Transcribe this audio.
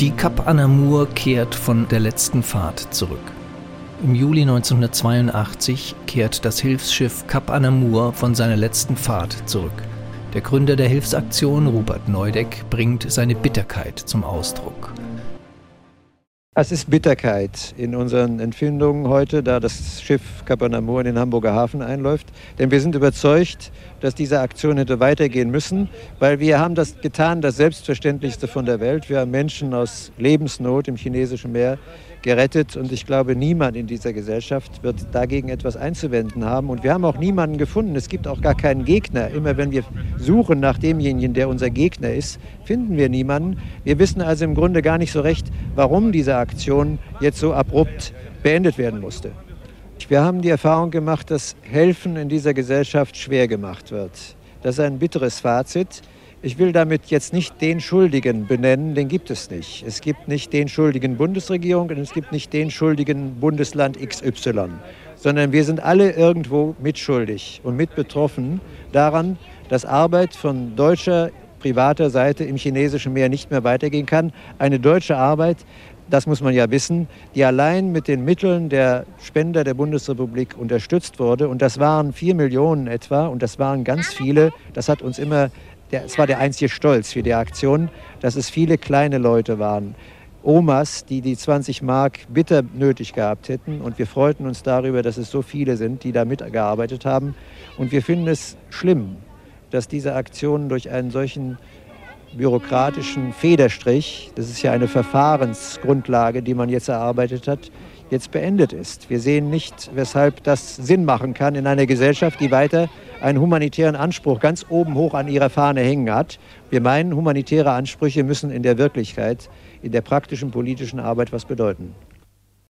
Die Cap Anamur kehrt von der letzten Fahrt zurück. Im Juli 1982 kehrt das Hilfsschiff Cap Anamur von seiner letzten Fahrt zurück. Der Gründer der Hilfsaktion, Rupert Neudeck, bringt seine Bitterkeit zum Ausdruck. Es ist Bitterkeit in unseren Empfindungen heute, da das Schiff Kapanamur in den Hamburger Hafen einläuft. Denn wir sind überzeugt, dass diese Aktion hätte weitergehen müssen, weil wir haben das getan, das Selbstverständlichste von der Welt. Wir haben Menschen aus Lebensnot im chinesischen Meer gerettet und ich glaube, niemand in dieser Gesellschaft wird dagegen etwas einzuwenden haben. Und wir haben auch niemanden gefunden. Es gibt auch gar keinen Gegner. Immer wenn wir suchen nach demjenigen, der unser Gegner ist, finden wir niemanden. Wir wissen also im Grunde gar nicht so recht, warum diese Aktion jetzt so abrupt beendet werden musste. Wir haben die Erfahrung gemacht, dass Helfen in dieser Gesellschaft schwer gemacht wird. Das ist ein bitteres Fazit. Ich will damit jetzt nicht den Schuldigen benennen, den gibt es nicht. Es gibt nicht den schuldigen Bundesregierung und es gibt nicht den schuldigen Bundesland XY, sondern wir sind alle irgendwo mitschuldig und mitbetroffen daran, dass Arbeit von deutscher privater Seite im chinesischen Meer nicht mehr weitergehen kann. Eine deutsche Arbeit, das muss man ja wissen, die allein mit den Mitteln der Spender der Bundesrepublik unterstützt wurde. Und das waren vier Millionen etwa und das waren ganz viele. Das hat uns immer es war der einzige Stolz für die Aktion, dass es viele kleine Leute waren. Omas, die die 20 Mark bitter nötig gehabt hätten. Und wir freuten uns darüber, dass es so viele sind, die da mitgearbeitet haben. Und wir finden es schlimm, dass diese Aktion durch einen solchen bürokratischen Federstrich, das ist ja eine Verfahrensgrundlage, die man jetzt erarbeitet hat, jetzt beendet ist. Wir sehen nicht, weshalb das Sinn machen kann in einer Gesellschaft, die weiter einen humanitären Anspruch ganz oben hoch an ihrer Fahne hängen hat. Wir meinen, humanitäre Ansprüche müssen in der Wirklichkeit, in der praktischen politischen Arbeit was bedeuten.